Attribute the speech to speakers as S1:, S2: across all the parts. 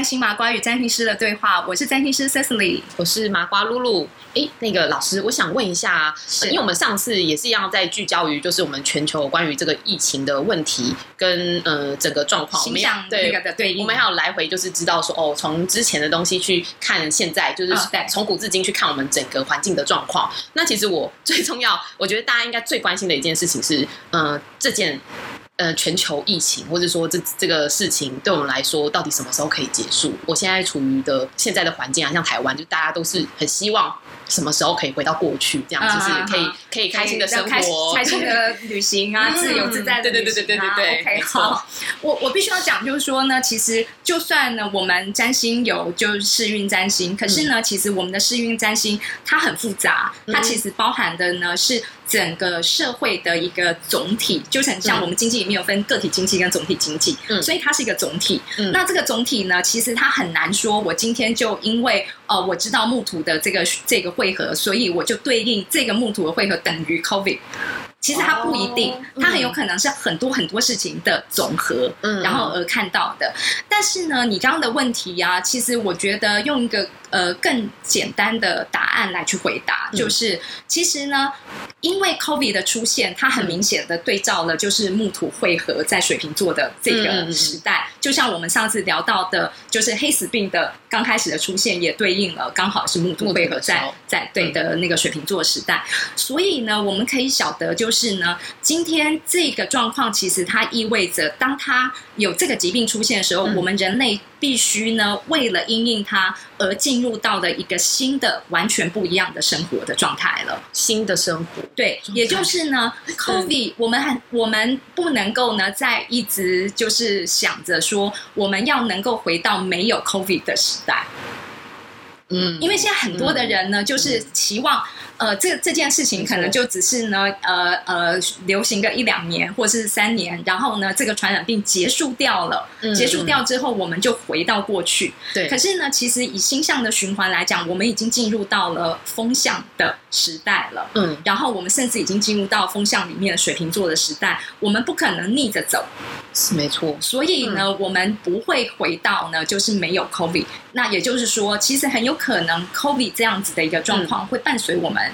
S1: 占星麻瓜与占星师的对话，我是占星师 Cecily，
S2: 我是麻瓜露露。哎，那个老师，我想问一下，因为我们上次也是一样在聚焦于就是我们全球关于这个疫情的问题跟呃整个状况，
S1: 形象那个的对应，
S2: 我们还有来回就是知道说哦，从之前的东西去看现在，就是从古至今去看我们整个环境的状况。那其实我最重要，我觉得大家应该最关心的一件事情是，呃，这件。呃，全球疫情，或者说这这个事情，对我们来说，到底什么时候可以结束？我现在处于的现在的环境啊，像台湾，就大家都是很希望什么时候可以回到过去，这样就是可以可以开心的生活，
S1: 开心的旅行啊，自由自在的旅行啊。OK，好，我我必须要讲，就是说呢，其实就算呢，我们占星有就是世运占星，可是呢，其实我们的世运占星它很复杂，它其实包含的呢是。整个社会的一个总体，就很像我们经济里面有分个体经济跟总体经济，嗯所以它是一个总体。嗯那这个总体呢，其实它很难说，我今天就因为呃我知道木土的这个这个汇合，所以我就对应这个木土的汇合等于 COVID。其实它不一定，它很有可能是很多很多事情的总和，嗯然后而看到的。但是呢，你刚刚的问题呀，其实我觉得用一个呃更简单的答案来去回答，就是其实呢，因为 COVID 的出现，它很明显的对照了就是木土汇合在水瓶座的这个时代，就像我们上次聊到的，就是黑死病的刚开始的出现，也对应了刚好是木土汇合在在对的那个水瓶座时代。所以呢，我们可以晓得就。就是呢，今天这个状况其实它意味着，当它有这个疾病出现的时候，我们人类必须呢，为了因应它而进入到了一个新的、完全不一样的生活的状态了。
S2: 新的生活，
S1: 对，也就是呢，COVID，我们很，我们不能够呢，再一直就是想着说，我们要能够回到没有 COVID 的时代。嗯，因为现在很多的人呢，就是期望。呃，这这件事情可能就只是呢，呃呃，流行个一两年或是三年，然后呢，这个传染病结束掉了，结束掉之后，我们就回到过去。
S2: 对。
S1: 可是呢，其实以星象的循环来讲，我们已经进入到了风象的时代了。嗯。然后我们甚至已经进入到风象里面水瓶座的时代，我们不可能逆着走。
S2: 是没错。
S1: 所以呢，我们不会回到呢，就是没有 COVID。那也就是说，其实很有可能 COVID 这样子的一个状况会伴随我们。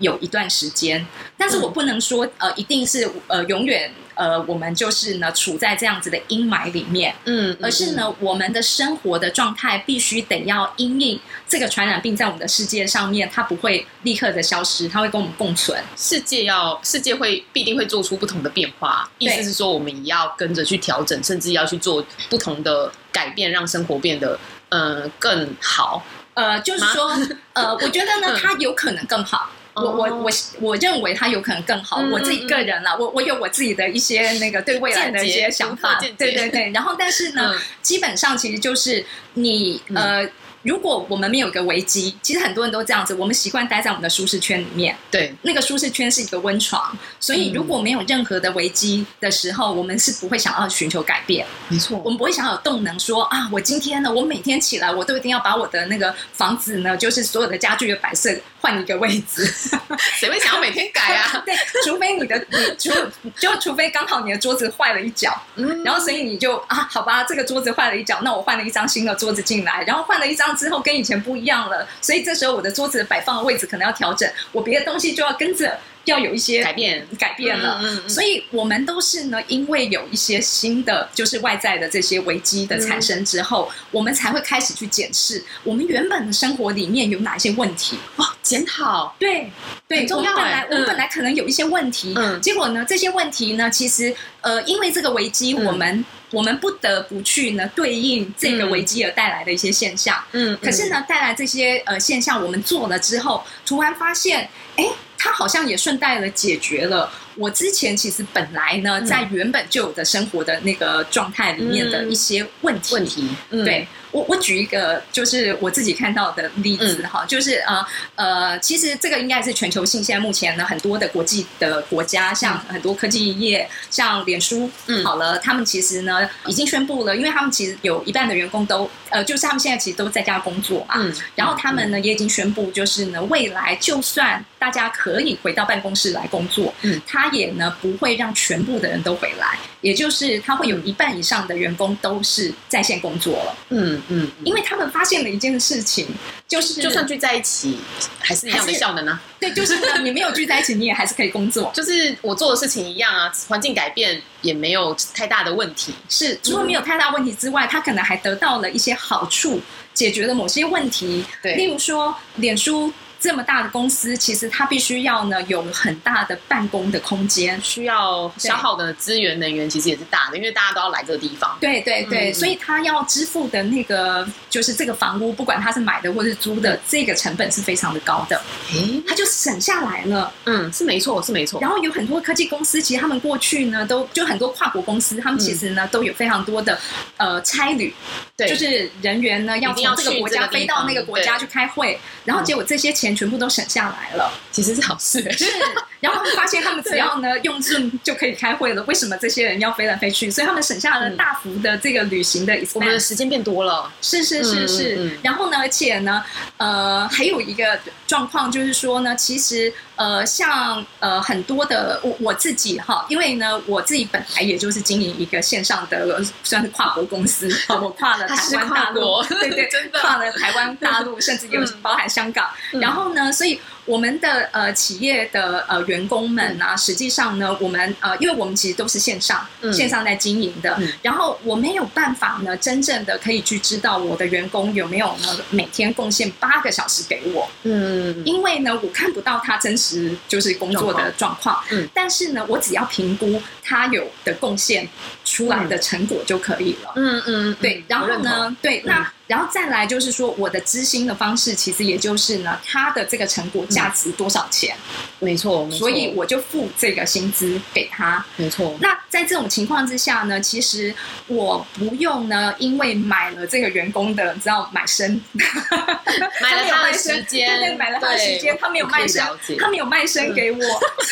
S1: 有一段时间，但是我不能说呃，一定是呃，永远呃，我们就是呢，处在这样子的阴霾里面，嗯，而是呢，我们的生活的状态必须得要因应这个传染病在我们的世界上面，它不会立刻的消失，它会跟我们共存。
S2: 世界要世界会必定会做出不同的变化，意思是说，我们也要跟着去调整，甚至要去做不同的改变，让生活变得呃更好。
S1: 呃，就是说，呃，我觉得呢，它有可能更好。我我我我认为它有可能更好。我自己个人啦，我我有我自己的一些那个对未来的一些想法。对对对。然后，但是呢，基本上其实就是你呃。如果我们没有一个危机，其实很多人都这样子，我们习惯待在我们的舒适圈里面。
S2: 对，
S1: 那个舒适圈是一个温床，所以如果没有任何的危机的时候，我们是不会想要寻求改变。
S2: 没错，
S1: 我们不会想要有动能，说啊，我今天呢，我每天起来，我都一定要把我的那个房子呢，就是所有的家具的摆设换一个位置。
S2: 谁会想要每天改啊？
S1: 对，除非你的你除就除非刚好你的桌子坏了一角，嗯，然后所以你就啊，好吧，这个桌子坏了一角，那我换了一张新的桌子进来，然后换了一张。之后跟以前不一样了，所以这时候我的桌子摆放的位置可能要调整，我别的东西就要跟着要有一些
S2: 改变。
S1: 改变了。嗯所以我们都是呢，因为有一些新的就是外在的这些危机的产生之后，我们才会开始去检视我们原本的生活里面有哪些问题。
S2: 哇，检讨。
S1: 对对，
S2: 重要。
S1: 本来我们本来可能有一些问题，嗯。结果呢，这些问题呢，其实呃，因为这个危机，我们。我们不得不去呢对应这个危机而带来的一些现象，嗯，可是呢带来这些呃现象，我们做了之后，突然发现，哎，他好像也顺带了解决了我之前其实本来呢在原本就有的生活的那个状态里面的一些问题，
S2: 问题，
S1: 对。我我举一个就是我自己看到的例子哈，就是呃呃，其实这个应该是全球性。现在目前呢，很多的国际的国家，像很多科技业，像脸书，嗯，好了，他们其实呢已经宣布了，因为他们其实有一半的员工都呃，就是他们现在其实都在家工作嘛，嗯，然后他们呢也已经宣布，就是呢未来就算大家可以回到办公室来工作，嗯，他他也呢不会让全部的人都回来，也就是他会有一半以上的员工都是在线工作了。嗯嗯，因为他们发现了一件事情，就是
S2: 就算聚在一起，还是一样的效能呢。
S1: 对，就是呢，你没有聚在一起，你也还是可以工作，
S2: 就是我做的事情一样啊，环境改变也没有太大的问题。
S1: 是，除了没有太大问题之外，他可能还得到了一些好处，解决了某些问题。
S2: 对，
S1: 例如说，脸书。这么大的公司，其实它必须要呢有很大的办公的空间，
S2: 需要消耗的资源能源其实也是大的，因为大家都要来这个地方。
S1: 对对对，所以他要支付的那个就是这个房屋，不管他是买的或是租的，这个成本是非常的高的。诶，他就省下来了。
S2: 嗯，是没错，是没错。
S1: 然后有很多科技公司，其实他们过去呢都就很多跨国公司，他们其实呢都有非常多的呃差旅，
S2: 对，
S1: 就是人员呢要从这个国家飞到那个国家去开会，然后结果这些钱。全部都省下来了，
S2: 其实是好事。
S1: 是，然后他们发现他们只要呢用 Zoom 就可以开会了。为什么这些人要飞来飞去？所以他们省下了大幅的这个旅行的，
S2: 我们的时间变多了。
S1: 是是是是。然后呢，而且呢，呃，还有一个状况就是说呢，其实呃，像呃很多的我我自己哈，因为呢我自己本来也就是经营一个线上的算是跨国公司，我 跨了台湾大陆，对对，跨了台湾大陆，甚至有包含香港，然后。然后呢？所以。我们的呃企业的呃员工们啊，实际上呢，我们呃，因为我们其实都是线上线上在经营的，然后我没有办法呢，真正的可以去知道我的员工有没有呢每天贡献八个小时给我，嗯，因为呢，我看不到他真实就是工作的状况，嗯，但是呢，我只要评估他有的贡献出来的成果就可以了，嗯嗯，对，然后呢，对，那然后再来就是说，我的知心的方式，其实也就是呢，他的这个成果。价值多少钱？
S2: 没错，
S1: 所以我就付这个薪资给他。
S2: 没错。
S1: 那在这种情况之下呢，其实我不用呢，因为买了这个员工的，你知道买身，
S2: 买了他的时间，
S1: 对对，买了他的时间，他没有卖身，他没有卖身给我，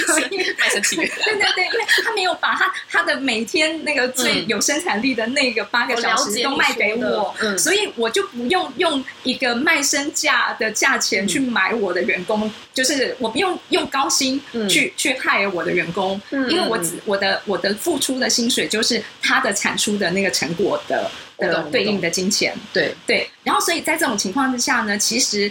S1: 所以
S2: 卖身契约。
S1: 对对对，因为他没有把他他的每天那个最有生产力的那个八个小时都卖给我，所以我就不用用一个卖身价的价钱去买我的员工。就是我不用用高薪去去害我的员工，因为我只我的我的付出的薪水就是他的产出的那个成果的的对应的金钱。
S2: 对
S1: 对，然后所以在这种情况之下呢，其实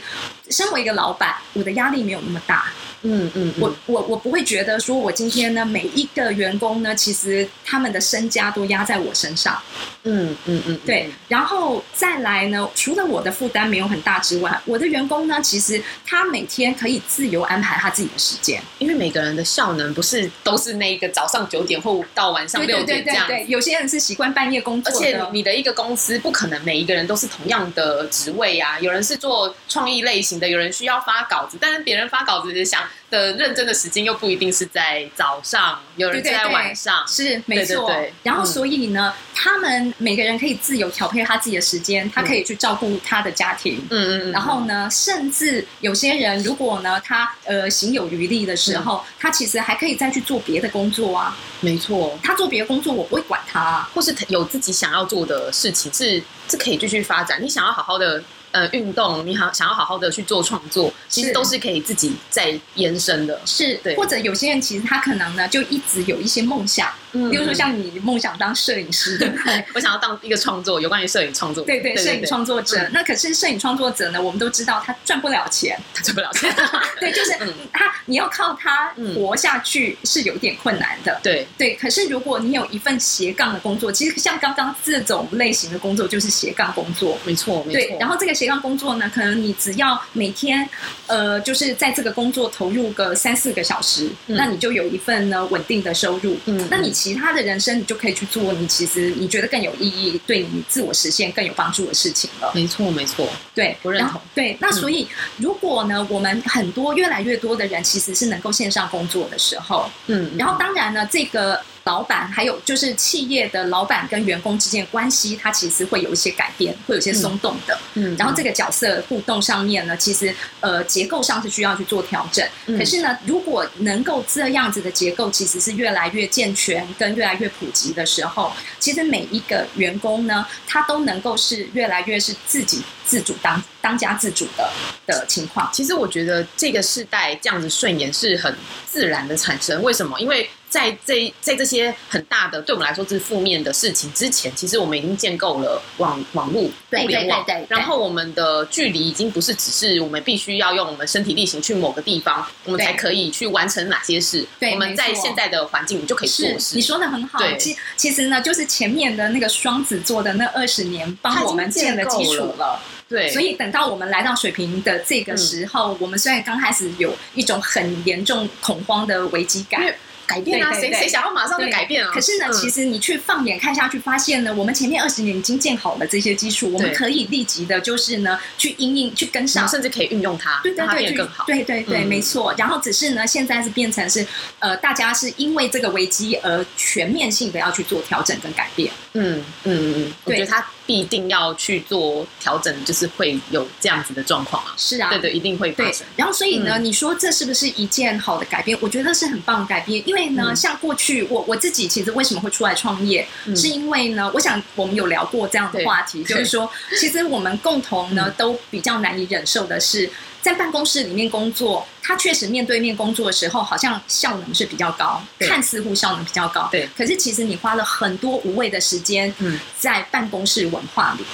S1: 身为一个老板，我的压力没有那么大。嗯嗯，我我我不会觉得说，我今天呢，每一个员工呢，其实他们的身家都压在我身上。嗯嗯嗯，对。然后再来呢，除了我的负担没有很大之外，我的员工呢，其实他每天可以自由安排他自己的时间，
S2: 因为每个人的效能不是都是那个早上九点或到晚上六点这样。
S1: 对，有些人是习惯半夜工作，
S2: 而且你的一个公司不可能每一个人都是同样的职位啊。有人是做创意类型的，有人需要发稿子，但是别人发稿子是想。的认真的时间又不一定是在早上，有人在晚上，
S1: 是没错。然后所以呢，他们每个人可以自由调配他自己的时间，他可以去照顾他的家庭。嗯嗯。然后呢，甚至有些人如果呢，他呃行有余力的时候，他其实还可以再去做别的工作啊。
S2: 没错，
S1: 他做别的工作，我不会管他，
S2: 或是有自己想要做的事情，是是可以继续发展。你想要好好的。呃，运动，你好，想要好好的去做创作，其实都是可以自己在延伸的。
S1: 是，对。或者有些人其实他可能呢，就一直有一些梦想，嗯，比如说像你梦想当摄影师，对
S2: 我想要当一个创作，有关于摄影创作，
S1: 对对，摄影创作者。那可是摄影创作者呢，我们都知道他赚不了钱，
S2: 他赚不了钱。
S1: 对，就是他，你要靠他活下去是有点困难的。
S2: 对。
S1: 对，可是如果你有一份斜杠的工作，其实像刚刚这种类型的工作就是斜杠工作，
S2: 没错，没错。
S1: 然后这个斜杠工作呢，可能你只要每天，呃，就是在这个工作投入个三四个小时，那你就有一份呢稳定的收入。嗯，那你其他的人生，你就可以去做你其实你觉得更有意义、对你自我实现更有帮助的事情了。
S2: 没错，没错，
S1: 对，
S2: 我认同。
S1: 对，那所以如果呢，我们很多越来越多的人其实是能够线上工作的时候，嗯，然后当然呢，这个。老板还有就是企业的老板跟员工之间的关系，它其实会有一些改变，会有些松动的。嗯，然后这个角色互动上面呢，其实呃结构上是需要去做调整。可是呢，如果能够这样子的结构其实是越来越健全跟越来越普及的时候，其实每一个员工呢，他都能够是越来越是自己自主当。当家自主的的情况。
S2: 其实我觉得这个世代这样子顺延是很自然的产生。为什么？因为在这在这些很大的对我们来说是负面的事情之前，其实我们已经建构了网网络、互联网，然后我们的距离已经不是只是我们必须要用我们身体力行去某个地方，我们才可以去完成哪些事。我们在现在的环境里就可以做事。
S1: 你说的很好。其其实呢，就是前面的那个双子座的那二十年，帮我们建了基础了。
S2: 对，
S1: 所以等到我们来到水平的这个时候，我们虽然刚开始有一种很严重恐慌的危机感。
S2: 改变啊！谁谁想要马上就改变啊？
S1: 可是呢，其实你去放眼看下去，发现呢，我们前面二十年已经建好了这些基础，我们可以立即的，就是呢，去应应去跟上，
S2: 甚至可以运用它，
S1: 对对对，
S2: 更好。
S1: 对对对，没错。然后只是呢，现在是变成是呃，大家是因为这个危机而全面性的要去做调整跟改变。
S2: 嗯嗯嗯，我觉得他必定要去做调整，就是会有这样子的状况啊。
S1: 是啊，
S2: 对对，一定会发生。
S1: 然后所以呢，你说这是不是一件好的改变？我觉得是很棒的改变，因为呢，像过去我我自己其实为什么会出来创业，是因为呢，我想我们有聊过这样的话题，就是说，其实我们共同呢都比较难以忍受的是。在办公室里面工作，他确实面对面工作的时候，好像效能是比较高，看似乎效能比较高。
S2: 对，
S1: 可是其实你花了很多无谓的时间，嗯，在办公室文化里，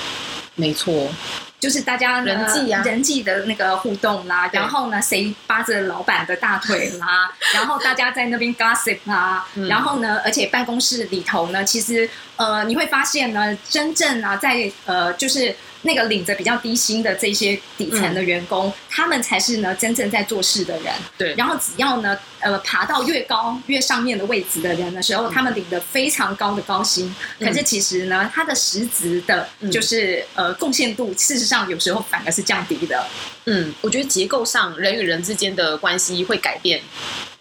S2: 没错，
S1: 就是大家
S2: 人际啊，
S1: 人际的那个互动啦，然后呢，谁扒着老板的大腿啦，然后大家在那边 gossip 啦，然后呢，而且办公室里头呢，其实呃，你会发现呢，真正啊，在呃，就是。那个领着比较低薪的这些底层的员工，他们才是呢真正在做事的人。
S2: 对。
S1: 然后只要呢，呃，爬到越高越上面的位置的人的时候，他们领的非常高的高薪。可是其实呢，他的实质的，就是呃贡献度，事实上有时候反而是降低的。
S2: 嗯，我觉得结构上人与人之间的关系会改变。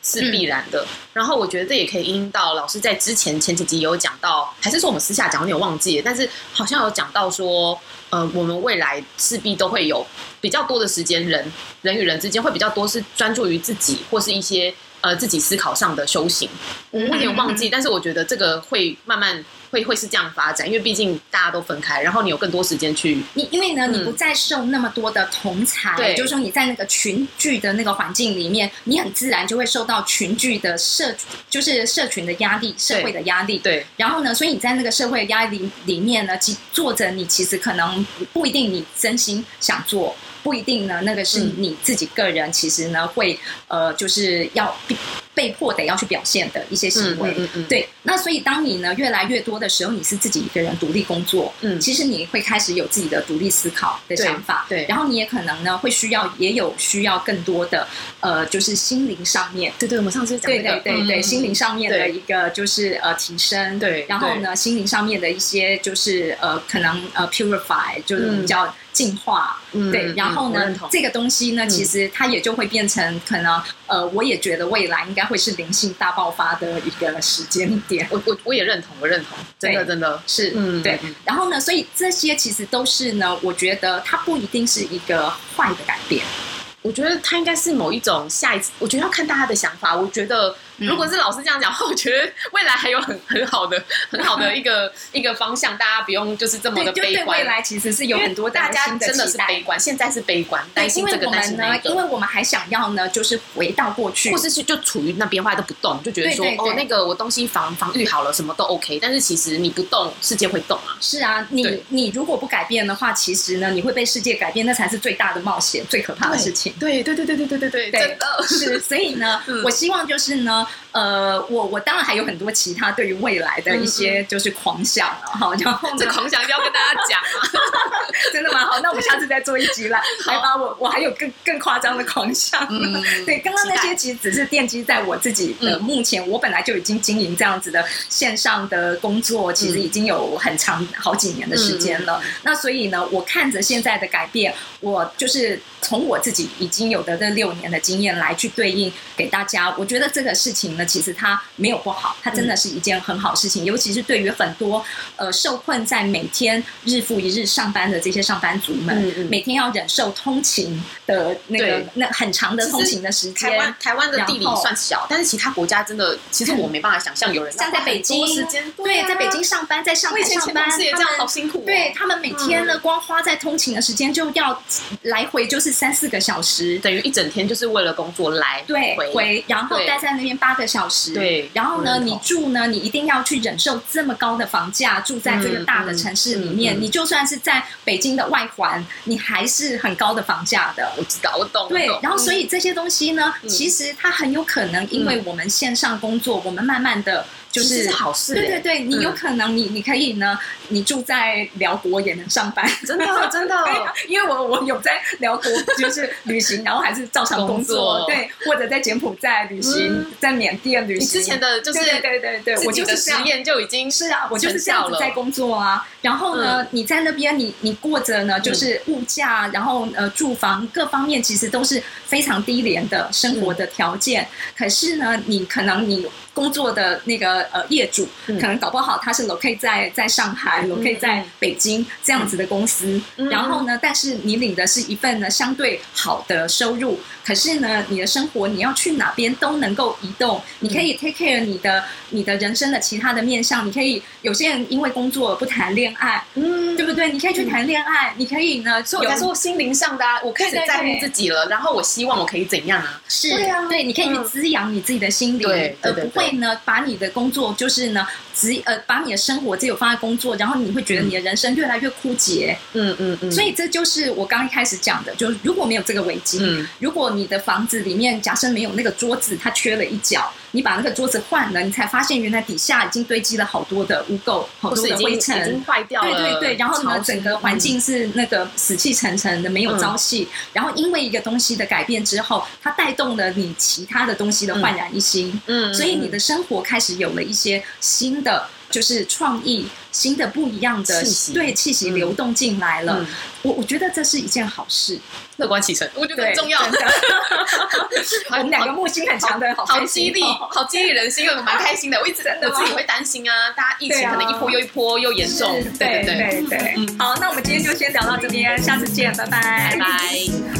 S2: 是必然的，然后我觉得这也可以因到老师在之前前几集有讲到，还是说我们私下讲，有点忘记？但是好像有讲到说，呃，我们未来势必都会有比较多的时间，人人与人之间会比较多是专注于自己或是一些呃自己思考上的修行。我有点忘记，但是我觉得这个会慢慢。会会是这样发展，因为毕竟大家都分开，然后你有更多时间去
S1: 你，因为呢，你不再受那么多的同才，
S2: 对，
S1: 就是说你在那个群聚的那个环境里面，你很自然就会受到群聚的社，就是社群的压力、社会的压力，
S2: 对。
S1: 然后呢，所以你在那个社会压力里面呢，其做着你其实可能不一定你真心想做，不一定呢，那个是你自己个人其实呢会呃，就是要。被迫得要去表现的一些行为，对。那所以当你呢越来越多的时候，你是自己一个人独立工作，嗯，其实你会开始有自己的独立思考的想法，
S2: 对。
S1: 然后你也可能呢会需要，也有需要更多的呃，就是心灵上面，
S2: 对对，我们上次讲
S1: 对对对对，心灵上面的一个就是呃提升，
S2: 对。
S1: 然后呢，心灵上面的一些就是呃可能呃 purify，就是比较。进化，对，然后呢，这个东西呢，其实它也就会变成可能，呃，我也觉得未来应该会是灵性大爆发的一个时间点。
S2: 我我我也认同，我认同，真的真的
S1: 是，嗯，对。然后呢，所以这些其实都是呢，我觉得它不一定是一个坏的改变。
S2: 我觉得它应该是某一种下一次，我觉得要看大家的想法。我觉得如果是老师这样讲话，我觉得未来还有很很好的很好的一个 一个方向，大家不用就是这么的悲观。
S1: 未来其实是有很多
S2: 大家真的是悲观，现在是悲观，担心这个担心那
S1: 个。因为我们还想要呢，就是回到过去，
S2: 或是去就处于那边，话都不动，就觉得说哦，那个我东西防防御好了，什么都 OK。但是其实你不动，世界会动啊。
S1: 是啊，你你如果不改变的话，其实呢，你会被世界改变，那才是最大的冒险，最可怕的事情。
S2: 对对对对对。对对对，真的
S1: 是，所以呢，我希望就是呢。呃，我我当然还有很多其他对于未来的一些就是狂想了哈，然后
S2: 这狂想就要跟大家讲啊，
S1: 真的吗？好，那我们下次再做一集 来来把我我还有更更夸张的狂想。对，刚刚那些其实只是奠基在我自己的目前，我本来就已经经营这样子的线上的工作，其实已经有很长好几年的时间了。那所以呢，我看着现在的改变，我就是从我自己已经有的这六年的经验来去对应给大家，我觉得这个事情。情呢，其实它没有不好，它真的是一件很好事情。尤其是对于很多呃受困在每天日复一日上班的这些上班族们，每天要忍受通勤的那个那很长的通勤的时间。
S2: 台湾台湾的地理算小，但是其他国家真的，其实我没办法想象有人
S1: 像在北京
S2: 时间
S1: 对，在北京上班，在上海上班，
S2: 也这样好辛苦。
S1: 对他们每天呢，光花在通勤的时间就要来回就是三四个小时，
S2: 等于一整天就是为了工作来
S1: 对回，然后待在那边八个小时。
S2: 对，
S1: 然后呢，你住呢，你一定要去忍受这么高的房价，住在这个大的城市里面。你就算是在北京的外环，你还是很高的房价的。
S2: 我知道，我懂。
S1: 对，然后所以这些东西呢，其实它很有可能，因为我们线上工作，我们慢慢的。
S2: 就是好事，
S1: 对对对，你有可能你你可以呢，你住在辽国也能上班，
S2: 真的真的，
S1: 因为我我有在辽国就是旅行，然后还是照常工作，对，或者在柬埔寨旅行，在缅甸旅行。你
S2: 之前的就是
S1: 对对对对，我就是
S2: 实验就已经
S1: 是啊，我就是这样子在工作啊。然后呢，你在那边你你过着呢，就是物价，然后呃住房各方面其实都是非常低廉的生活的条件。可是呢，你可能你。工作的那个呃业主，可能搞不好他是 locate 在在上海，locate 在北京这样子的公司。然后呢，但是你领的是一份呢相对好的收入，可是呢，你的生活你要去哪边都能够移动，你可以 take care 你的你的人生的其他的面向，你可以有些人因为工作不谈恋爱，嗯，对不对？你可以去谈恋爱，你可以呢，
S2: 所以我说心灵上的，我开始在乎自己了，然后我希望我可以怎样啊？
S1: 是，对啊，对，你可以去滋养你自己的心灵，而不会呢把你的工作就是呢。只呃，把你的生活只有放在工作，然后你会觉得你的人生越来越枯竭。嗯嗯嗯。所以这就是我刚一开始讲的，就是如果没有这个危机，如果你的房子里面假设没有那个桌子，它缺了一角，你把那个桌子换了，你才发现原来底下已经堆积了好多的污垢，好多的灰尘，
S2: 已经坏掉了。
S1: 对对对。然后呢，整个环境是那个死气沉沉的，没有朝气。然后因为一个东西的改变之后，它带动了你其他的东西的焕然一新。嗯。所以你的生活开始有了一些新的。就是创意新的不一样的对气息流动进来了，我我觉得这是一件好事，
S2: 乐观启程，我觉得很重要。
S1: 我们两个木星很强的，
S2: 好激励，好激励人心，我蛮开心的。我一直我自己会担心啊，大家疫情可能一波又一波又严重，
S1: 对对对。好，那我们今天就先聊到这边，下次见，拜
S2: 拜，拜拜。